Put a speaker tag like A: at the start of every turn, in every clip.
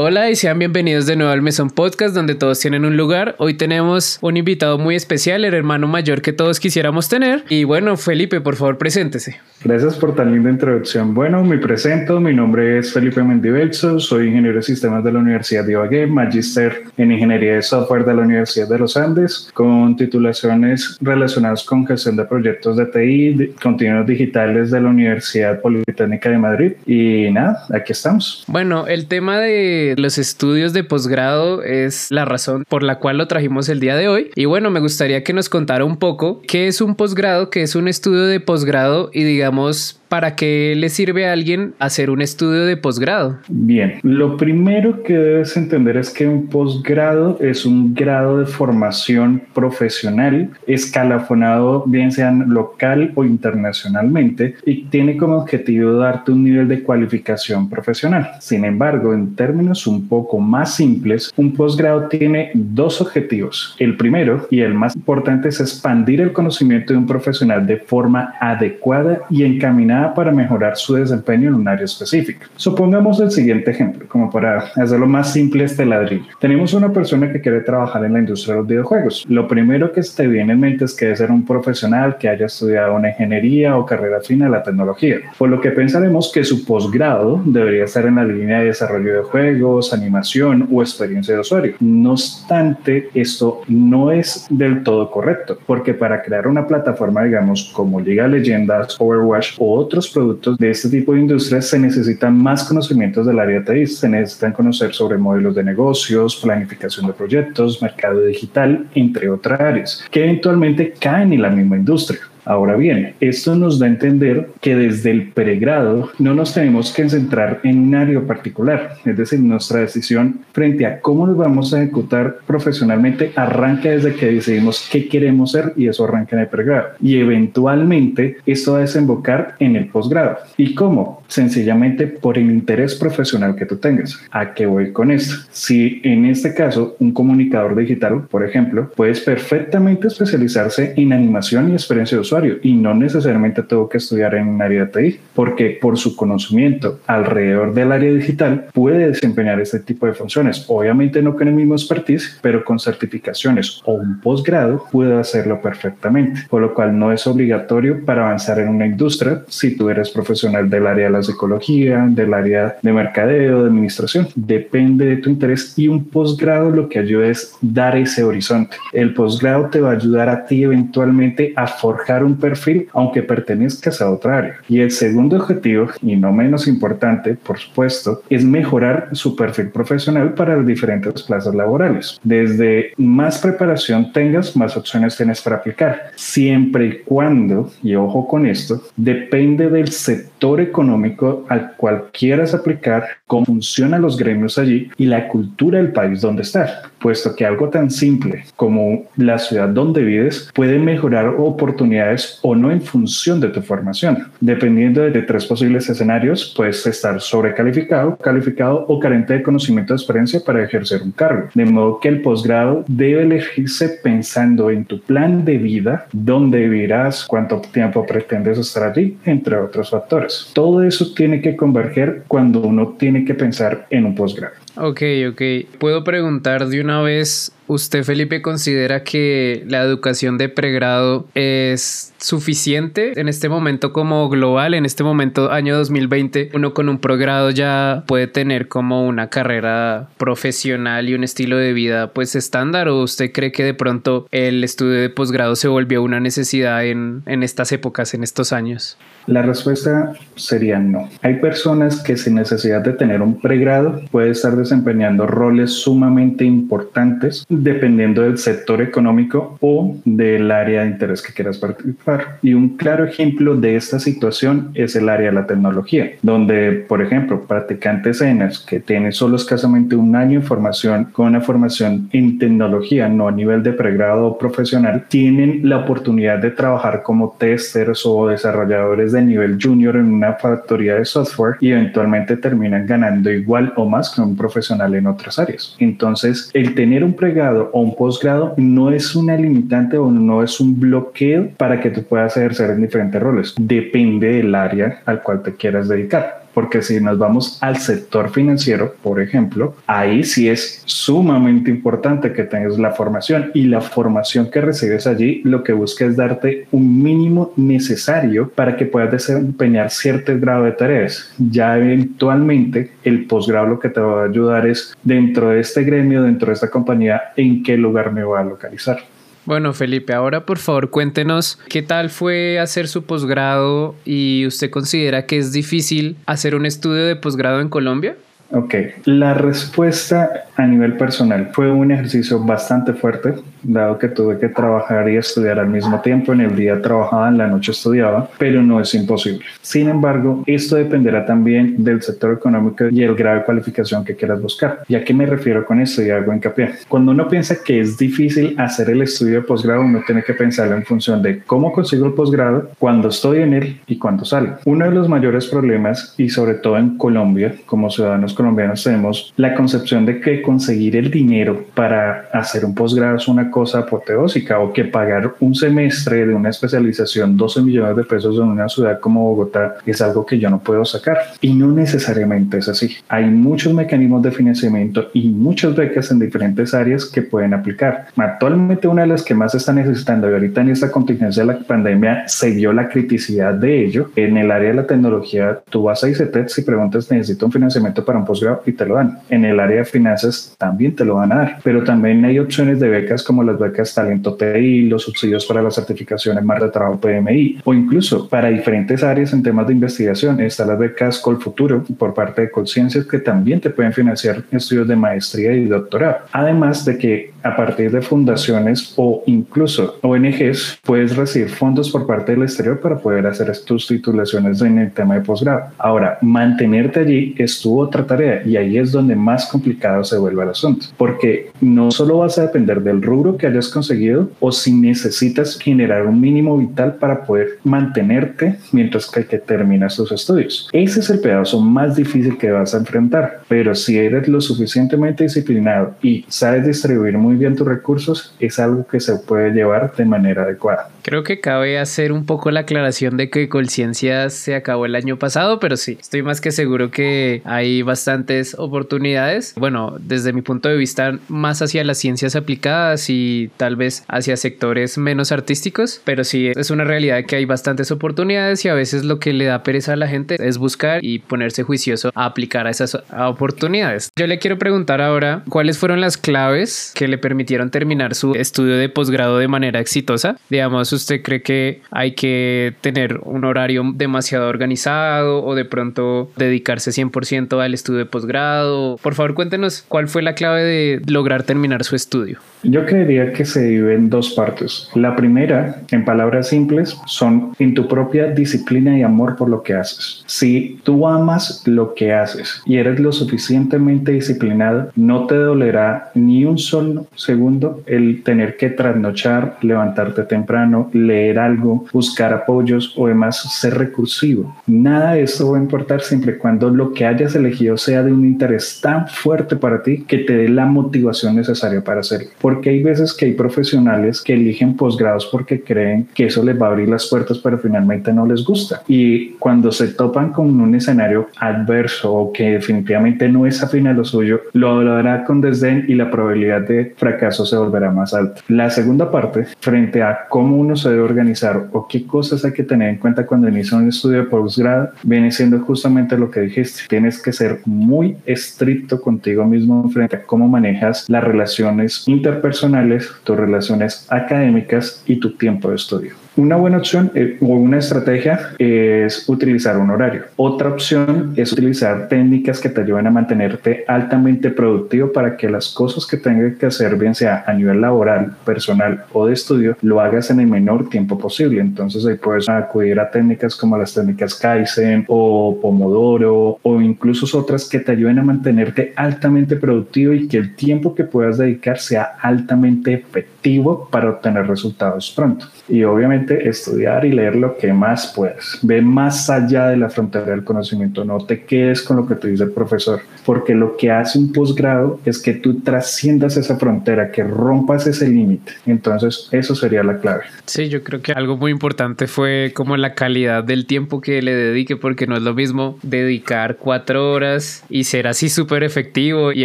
A: Hola y sean bienvenidos de nuevo al Mesón Podcast donde todos tienen un lugar. Hoy tenemos un invitado muy especial, el hermano mayor que todos quisiéramos tener. Y bueno, Felipe, por favor, preséntese.
B: Gracias por tan linda introducción. Bueno, me presento, mi nombre es Felipe Mendibelso, soy ingeniero de sistemas de la Universidad de Ibagué, magíster en ingeniería de software de la Universidad de los Andes, con titulaciones relacionadas con gestión de proyectos de TI, continuos digitales de la Universidad Politécnica de Madrid. Y nada, aquí estamos.
A: Bueno, el tema de los estudios de posgrado es la razón por la cual lo trajimos el día de hoy. Y bueno, me gustaría que nos contara un poco qué es un posgrado, qué es un estudio de posgrado y digamos ¿para qué le sirve a alguien hacer un estudio de posgrado?
B: Bien, lo primero que debes entender es que un posgrado es un grado de formación profesional escalafonado bien sea local o internacionalmente y tiene como objetivo darte un nivel de cualificación profesional. Sin embargo, en términos un poco más simples, un posgrado tiene dos objetivos. El primero y el más importante es expandir el conocimiento de un profesional de forma adecuada y encaminada para mejorar su desempeño en un área específica. Supongamos el siguiente ejemplo, como para hacerlo más simple este ladrillo. Tenemos una persona que quiere trabajar en la industria de los videojuegos. Lo primero que te viene en mente es que debe ser un profesional que haya estudiado una ingeniería o carrera fina de la tecnología, por lo que pensaremos que su posgrado debería estar en la línea de desarrollo de juegos, animación o experiencia de usuario. No obstante, esto no es del todo correcto, porque para crear una plataforma, digamos, como Liga de Leyendas, Overwatch, o otros productos de este tipo de industrias se necesitan más conocimientos del área TI, se necesitan conocer sobre modelos de negocios, planificación de proyectos, mercado digital, entre otras áreas, que eventualmente caen en la misma industria. Ahora bien, esto nos da a entender que desde el pregrado no nos tenemos que centrar en un área particular, es decir, nuestra decisión frente a cómo nos vamos a ejecutar profesionalmente arranca desde que decidimos qué queremos ser y eso arranca en el pregrado. Y eventualmente esto va a desembocar en el posgrado. ¿Y cómo? Sencillamente por el interés profesional que tú tengas. ¿A qué voy con esto? Si en este caso un comunicador digital, por ejemplo, puedes perfectamente especializarse en animación y experiencia de usuario, y no necesariamente tengo que estudiar en un área de TI, porque por su conocimiento alrededor del área digital puede desempeñar este tipo de funciones. Obviamente no con el mismo expertise, pero con certificaciones o un posgrado puede hacerlo perfectamente, por lo cual no es obligatorio para avanzar en una industria si tú eres profesional del área de la psicología, del área de mercadeo, de administración. Depende de tu interés y un posgrado lo que ayuda es dar ese horizonte. El posgrado te va a ayudar a ti eventualmente a forjar un perfil aunque pertenezcas a otra área. Y el segundo objetivo, y no menos importante, por supuesto, es mejorar su perfil profesional para las diferentes plazas laborales. Desde más preparación tengas, más opciones tienes para aplicar. Siempre y cuando, y ojo con esto, depende del sector económico al cual quieras aplicar, cómo funcionan los gremios allí y la cultura del país donde estás, puesto que algo tan simple como la ciudad donde vives puede mejorar oportunidades o no en función de tu formación. Dependiendo de tres posibles escenarios, puedes estar sobrecalificado, calificado o carente de conocimiento de experiencia para ejercer un cargo. De modo que el posgrado debe elegirse pensando en tu plan de vida, dónde vivirás, cuánto tiempo pretendes estar allí, entre otros factores. Todo eso tiene que converger cuando uno tiene que pensar en un posgrado.
A: Ok, ok. Puedo preguntar de una vez, ¿usted Felipe considera que la educación de pregrado es suficiente en este momento como global, en este momento año 2020? Uno con un pregrado ya puede tener como una carrera profesional y un estilo de vida pues estándar o usted cree que de pronto el estudio de posgrado se volvió una necesidad en, en estas épocas, en estos años?
B: La respuesta sería no. Hay personas que sin necesidad de tener un pregrado puede estar desempeñando roles sumamente importantes dependiendo del sector económico o del área de interés que quieras participar. Y un claro ejemplo de esta situación es el área de la tecnología, donde, por ejemplo, practicantes ENAS que tienen solo escasamente un año de formación con una formación en tecnología, no a nivel de pregrado profesional, tienen la oportunidad de trabajar como testers o desarrolladores de nivel junior en una factoría de software y eventualmente terminan ganando igual o más que un profesional en otras áreas. Entonces, el tener un pregrado o un posgrado no es una limitante o no es un bloqueo para que tú puedas ejercer en diferentes roles. Depende del área al cual te quieras dedicar. Porque si nos vamos al sector financiero, por ejemplo, ahí sí es sumamente importante que tengas la formación y la formación que recibes allí lo que busca es darte un mínimo necesario para que puedas desempeñar cierto grado de tareas. Ya eventualmente el posgrado lo que te va a ayudar es dentro de este gremio, dentro de esta compañía, en qué lugar me voy a localizar.
A: Bueno, Felipe, ahora por favor cuéntenos qué tal fue hacer su posgrado y usted considera que es difícil hacer un estudio de posgrado en Colombia.
B: Ok, la respuesta a nivel personal fue un ejercicio bastante fuerte, dado que tuve que trabajar y estudiar al mismo tiempo. En el día trabajaba, en la noche estudiaba, pero no es imposible. Sin embargo, esto dependerá también del sector económico y el grado de cualificación que quieras buscar. ¿Y a qué me refiero con esto? Y hago hincapié. Cuando uno piensa que es difícil hacer el estudio de posgrado, uno tiene que pensarlo en función de cómo consigo el posgrado, cuándo estoy en él y cuándo salgo. Uno de los mayores problemas, y sobre todo en Colombia, como ciudadanos colombianos tenemos la concepción de que conseguir el dinero para hacer un posgrado es una cosa apoteósica o que pagar un semestre de una especialización 12 millones de pesos en una ciudad como Bogotá es algo que yo no puedo sacar. Y no necesariamente es así. Hay muchos mecanismos de financiamiento y muchas becas en diferentes áreas que pueden aplicar. Actualmente una de las que más se está necesitando y ahorita en esta contingencia de la pandemia se vio la criticidad de ello. En el área de la tecnología, tú vas a ICETEX y preguntas necesito un financiamiento para un posgrado y te lo dan. En el área de finanzas también te lo van a dar, pero también hay opciones de becas como las becas Talento TI, los subsidios para las certificaciones más de trabajo PMI o incluso para diferentes áreas en temas de investigación. Están las becas Colfuturo por parte de Colciencias que también te pueden financiar estudios de maestría y doctorado. Además de que a partir de fundaciones o incluso ONGs puedes recibir fondos por parte del exterior para poder hacer tus titulaciones en el tema de posgrado. Ahora, mantenerte allí es tu otra tarea y ahí es donde más complicado se vuelve el asunto, porque no solo vas a depender del rubro que hayas conseguido o si necesitas generar un mínimo vital para poder mantenerte mientras que, que terminas tus estudios. Ese es el pedazo más difícil que vas a enfrentar, pero si eres lo suficientemente disciplinado y sabes distribuir muy bien tus recursos, es algo que se puede llevar de manera adecuada.
A: Creo que cabe hacer un poco la aclaración de que Colciencias se acabó el año pasado, pero sí, estoy más que seguro que hay bastantes oportunidades. Bueno, desde mi punto de vista, más hacia las ciencias aplicadas y tal vez hacia sectores menos artísticos, pero sí, es una realidad que hay bastantes oportunidades y a veces lo que le da pereza a la gente es buscar y ponerse juicioso a aplicar a esas oportunidades. Yo le quiero preguntar ahora cuáles fueron las claves que le permitieron terminar su estudio de posgrado de manera exitosa. Digamos, ¿usted cree que hay que tener un horario demasiado organizado o de pronto dedicarse 100% al estudio de posgrado? Por favor, cuéntenos cuál fue la clave de lograr terminar su estudio.
B: Yo creería que se divide en dos partes. La primera, en palabras simples, son en tu propia disciplina y amor por lo que haces. Si tú amas lo que haces y eres lo suficientemente disciplinado, no te dolerá ni un solo segundo el tener que trasnochar, levantarte temprano, leer algo, buscar apoyos o demás, ser recursivo. Nada de esto va a importar siempre cuando lo que hayas elegido sea de un interés tan fuerte para ti que te dé la motivación necesaria para hacerlo porque hay veces que hay profesionales que eligen posgrados porque creen que eso les va a abrir las puertas, pero finalmente no les gusta. Y cuando se topan con un escenario adverso o que definitivamente no es afín a lo suyo, lo hablará con desdén y la probabilidad de fracaso se volverá más alta. La segunda parte, frente a cómo uno se debe organizar o qué cosas hay que tener en cuenta cuando inicia un estudio de posgrado, viene siendo justamente lo que dijiste. Tienes que ser muy estricto contigo mismo frente a cómo manejas las relaciones inter personales, tus relaciones académicas y tu tiempo de estudio. Una buena opción eh, o una estrategia es utilizar un horario. Otra opción es utilizar técnicas que te ayuden a mantenerte altamente productivo para que las cosas que tengas que hacer, bien sea a nivel laboral, personal o de estudio, lo hagas en el menor tiempo posible. Entonces ahí puedes acudir a técnicas como las técnicas Kaizen o Pomodoro o incluso otras que te ayuden a mantenerte altamente productivo y que el tiempo que puedas dedicar sea altamente efectivo para obtener resultados pronto. Y obviamente simplemente estudiar y leer lo que más puedes. Ve más allá de la frontera del conocimiento, no te quedes con lo que te dice el profesor, porque lo que hace un posgrado es que tú trasciendas esa frontera, que rompas ese límite. Entonces, eso sería la clave.
A: Sí, yo creo que algo muy importante fue como la calidad del tiempo que le dedique, porque no es lo mismo dedicar cuatro horas y ser así súper efectivo y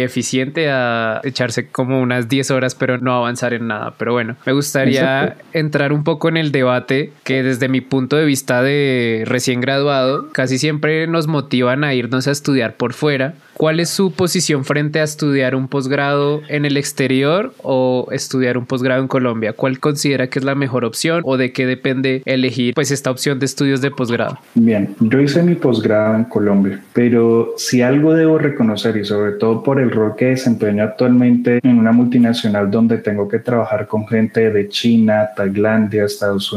A: eficiente a echarse como unas 10 horas, pero no avanzar en nada. Pero bueno, me gustaría entrar un poco en el debate que desde mi punto de vista de recién graduado, casi siempre nos motivan a irnos a estudiar por fuera ¿Cuál es su posición frente a estudiar un posgrado en el exterior o estudiar un posgrado en Colombia? ¿Cuál considera que es la mejor opción o de qué depende elegir pues esta opción de estudios de posgrado?
B: Bien, yo hice mi posgrado en Colombia, pero si algo debo reconocer y sobre todo por el rol que desempeño actualmente en una multinacional donde tengo que trabajar con gente de China, Tailandia, Estados Unidos,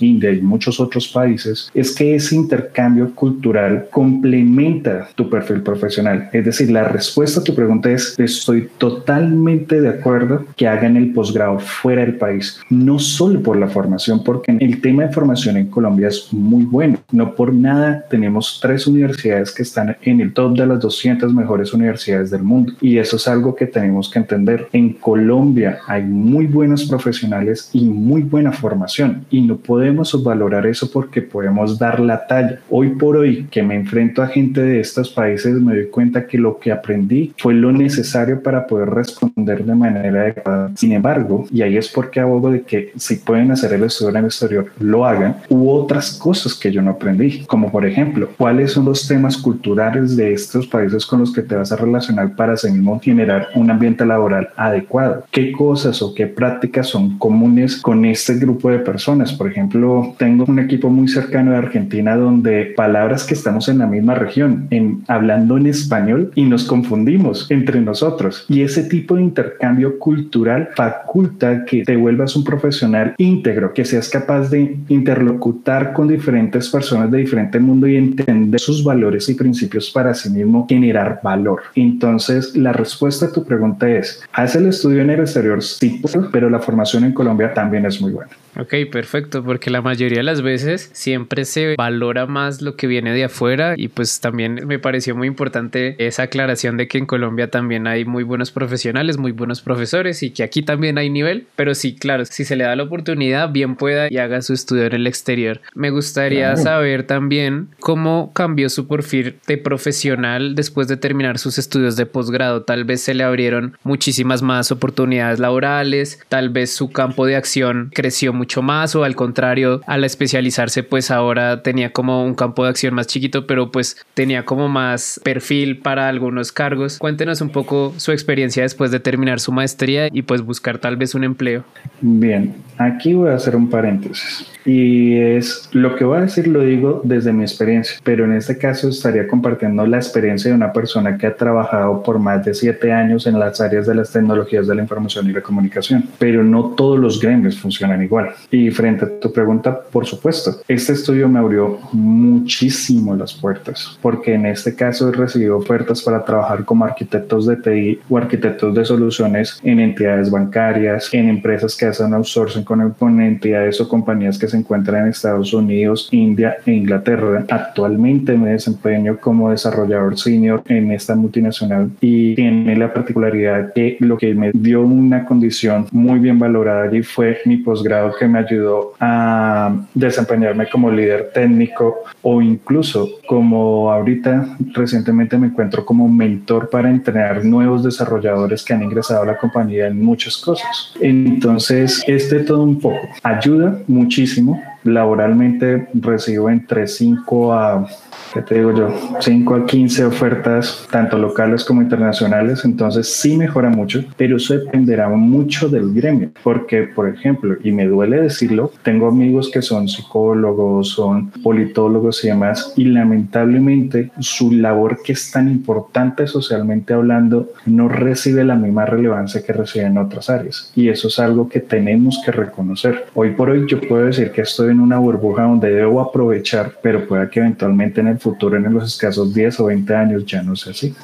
B: India y muchos otros países, es que ese intercambio cultural complementa tu perfil profesional es decir, la respuesta a tu pregunta es, estoy totalmente de acuerdo que hagan el posgrado fuera del país, no solo por la formación, porque el tema de formación en Colombia es muy bueno. No por nada tenemos tres universidades que están en el top de las 200 mejores universidades del mundo. Y eso es algo que tenemos que entender. En Colombia hay muy buenos profesionales y muy buena formación y no podemos valorar eso porque podemos dar la talla. Hoy por hoy que me enfrento a gente de estos países me doy cuenta que lo que aprendí fue lo necesario para poder responder de manera adecuada. Sin embargo, y ahí es porque abogo de que si pueden hacer el estudio en el exterior, lo hagan, hubo otras cosas que yo no aprendí, como por ejemplo, cuáles son los temas culturales de estos países con los que te vas a relacionar para así mismo generar un ambiente laboral adecuado, qué cosas o qué prácticas son comunes con este grupo de personas. Por ejemplo, tengo un equipo muy cercano de Argentina donde palabras que estamos en la misma región, en, hablando en español, y nos confundimos entre nosotros. Y ese tipo de intercambio cultural faculta que te vuelvas un profesional íntegro, que seas capaz de interlocutar con diferentes personas de diferente mundo y entender sus valores y principios para sí mismo generar valor. Entonces, la respuesta a tu pregunta es, haz el estudio en el exterior, sí, pero la formación en Colombia también es muy buena.
A: Ok, perfecto, porque la mayoría de las veces siempre se valora más lo que viene de afuera y pues también me pareció muy importante esa aclaración de que en Colombia también hay muy buenos profesionales, muy buenos profesores y que aquí también hay nivel, pero sí, claro, si se le da la oportunidad, bien pueda y haga su estudio en el exterior. Me gustaría saber también cómo cambió su perfil de profesional después de terminar sus estudios de posgrado. Tal vez se le abrieron muchísimas más oportunidades laborales, tal vez su campo de acción creció mucho más o al contrario, al especializarse pues ahora tenía como un campo de acción más chiquito, pero pues tenía como más perfil para algunos cargos. Cuéntenos un poco su experiencia después de terminar su maestría y pues buscar tal vez un empleo.
B: Bien, aquí voy a hacer un paréntesis. Y es lo que voy a decir, lo digo desde mi experiencia, pero en este caso estaría compartiendo la experiencia de una persona que ha trabajado por más de siete años en las áreas de las tecnologías de la información y la comunicación, pero no todos los gremios funcionan igual. Y frente a tu pregunta, por supuesto, este estudio me abrió muchísimo las puertas, porque en este caso he recibido ofertas para trabajar como arquitectos de TI o arquitectos de soluciones en entidades bancarias, en empresas que hacen outsourcing con, con entidades o compañías que se encuentra en Estados Unidos, India e Inglaterra. Actualmente me desempeño como desarrollador senior en esta multinacional y tiene la particularidad que lo que me dio una condición muy bien valorada allí fue mi posgrado que me ayudó a desempeñarme como líder técnico o incluso como ahorita recientemente me encuentro como mentor para entrenar nuevos desarrolladores que han ingresado a la compañía en muchas cosas. Entonces, este todo un poco ayuda muchísimo Laboralmente recibo entre 5 a ¿qué te digo yo? 5 a 15 ofertas, tanto locales como internacionales, entonces sí mejora mucho, pero eso dependerá mucho del gremio, porque, por ejemplo, y me duele decirlo, tengo amigos que son psicólogos, son politólogos y demás, y lamentablemente su labor que es tan importante socialmente hablando no recibe la misma relevancia que recibe en otras áreas, y eso es algo que tenemos que reconocer. Hoy por hoy yo puedo decir que estoy en una burbuja donde debo aprovechar, pero pueda que eventualmente en el futuro, en los escasos 10 o 20 años, ya no sea así.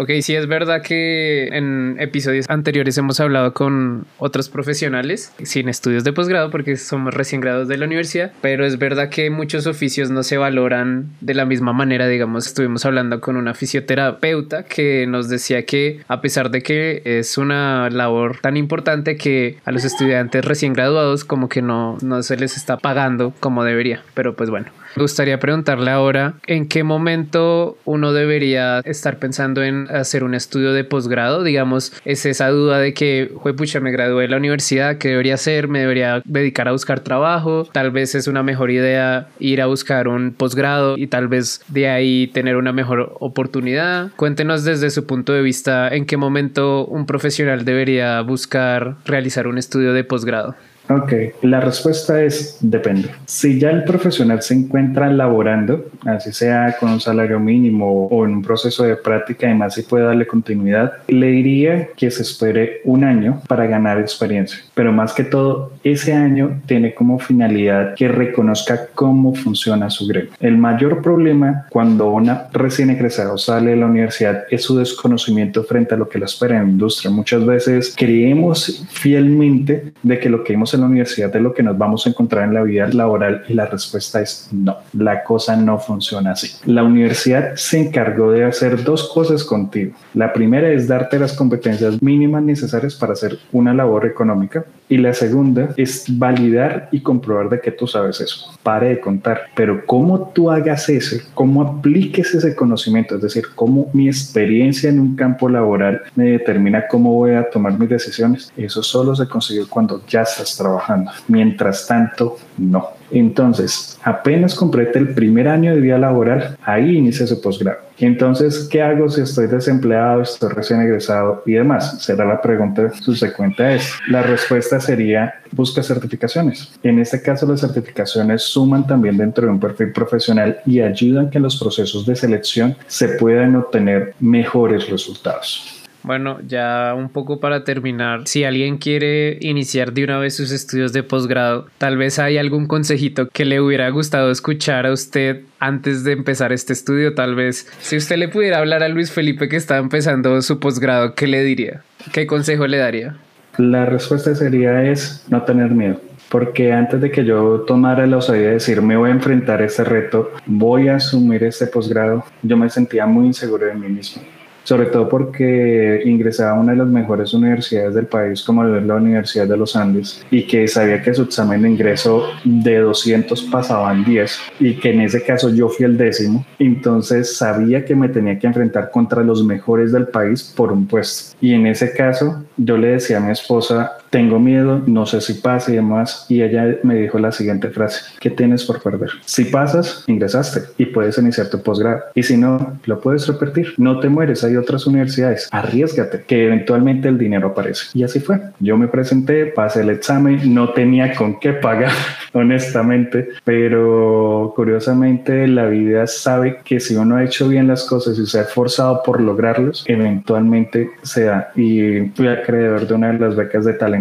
A: Ok, sí es verdad que en episodios anteriores hemos hablado con otros profesionales sin estudios de posgrado porque somos recién graduados de la universidad, pero es verdad que muchos oficios no se valoran de la misma manera, digamos, estuvimos hablando con una fisioterapeuta que nos decía que a pesar de que es una labor tan importante que a los estudiantes recién graduados como que no, no se les está pagando como debería, pero pues bueno. Me gustaría preguntarle ahora en qué momento uno debería estar pensando en hacer un estudio de posgrado. Digamos, es esa duda de que, pucha, me gradué de la universidad, ¿qué debería hacer? ¿Me debería dedicar a buscar trabajo? Tal vez es una mejor idea ir a buscar un posgrado y tal vez de ahí tener una mejor oportunidad. Cuéntenos desde su punto de vista en qué momento un profesional debería buscar realizar un estudio de posgrado.
B: Ok, la respuesta es depende. Si ya el profesional se encuentra laborando, así sea con un salario mínimo o en un proceso de práctica, además si puede darle continuidad, le diría que se espere un año para ganar experiencia. Pero más que todo, ese año tiene como finalidad que reconozca cómo funciona su gremio. El mayor problema cuando una recién egresado sale de la universidad es su desconocimiento frente a lo que la espera en la industria. Muchas veces creemos fielmente de que lo que vimos en la universidad de lo que nos vamos a encontrar en la vida laboral y la respuesta es no, la cosa no funciona así. La universidad se encargó de hacer dos cosas contigo. La primera es darte las competencias mínimas necesarias para hacer una labor económica y la segunda es validar y comprobar de que tú sabes eso. Pare de contar, pero cómo tú hagas eso, cómo apliques ese conocimiento, es decir, cómo mi experiencia en un campo laboral me determina cómo voy a tomar mis decisiones, eso solo se consigue cuando ya estás trabajando. Mientras tanto, no. Entonces, apenas complete el primer año de vida laboral, ahí inicia su posgrado. Entonces, ¿qué hago si estoy desempleado, estoy recién egresado y demás? Será la pregunta subsecuente es. La respuesta sería, busca certificaciones. En este caso, las certificaciones suman también dentro de un perfil profesional y ayudan que en los procesos de selección se puedan obtener mejores resultados.
A: Bueno, ya un poco para terminar, si alguien quiere iniciar de una vez sus estudios de posgrado, tal vez hay algún consejito que le hubiera gustado escuchar a usted antes de empezar este estudio, tal vez si usted le pudiera hablar a Luis Felipe que está empezando su posgrado, ¿qué le diría? ¿Qué consejo le daría?
B: La respuesta sería es no tener miedo porque antes de que yo tomara la osadía de decir me voy a enfrentar a este reto, voy a asumir este posgrado, yo me sentía muy inseguro de mí mismo sobre todo porque ingresaba a una de las mejores universidades del país, como la Universidad de los Andes, y que sabía que su examen de ingreso de 200 pasaban 10, y que en ese caso yo fui el décimo, entonces sabía que me tenía que enfrentar contra los mejores del país por un puesto. Y en ese caso yo le decía a mi esposa, tengo miedo, no sé si pasa y demás. Y ella me dijo la siguiente frase, ¿qué tienes por perder? Si pasas, ingresaste y puedes iniciar tu posgrado. Y si no, lo puedes repetir. No te mueres, hay otras universidades. Arriesgate, que eventualmente el dinero aparece. Y así fue. Yo me presenté, pasé el examen, no tenía con qué pagar, honestamente, pero curiosamente la vida sabe que si uno ha hecho bien las cosas y se ha esforzado por lograrlos, eventualmente se da. Y fui acreedor de una de las becas de talento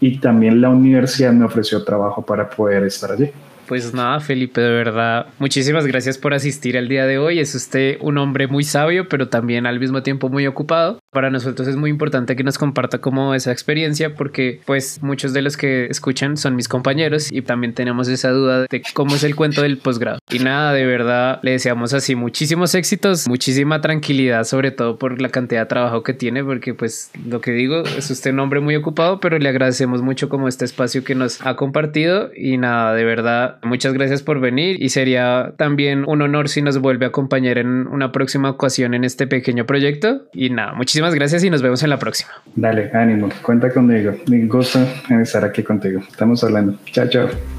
B: y también la universidad me ofreció trabajo para poder estar allí.
A: Pues nada, Felipe, de verdad, muchísimas gracias por asistir al día de hoy. Es usted un hombre muy sabio, pero también al mismo tiempo muy ocupado. Para nosotros es muy importante que nos comparta como esa experiencia porque pues muchos de los que escuchan son mis compañeros y también tenemos esa duda de cómo es el cuento del posgrado. Y nada, de verdad, le deseamos así muchísimos éxitos, muchísima tranquilidad, sobre todo por la cantidad de trabajo que tiene, porque pues lo que digo, es usted un hombre muy ocupado, pero le agradecemos mucho como este espacio que nos ha compartido y nada, de verdad, muchas gracias por venir y sería también un honor si nos vuelve a acompañar en una próxima ocasión en este pequeño proyecto. Y nada, muchísimas gracias y nos vemos en la próxima.
B: Dale, ánimo, cuenta conmigo. Me gusta estar aquí contigo. Estamos hablando. Chao, chao.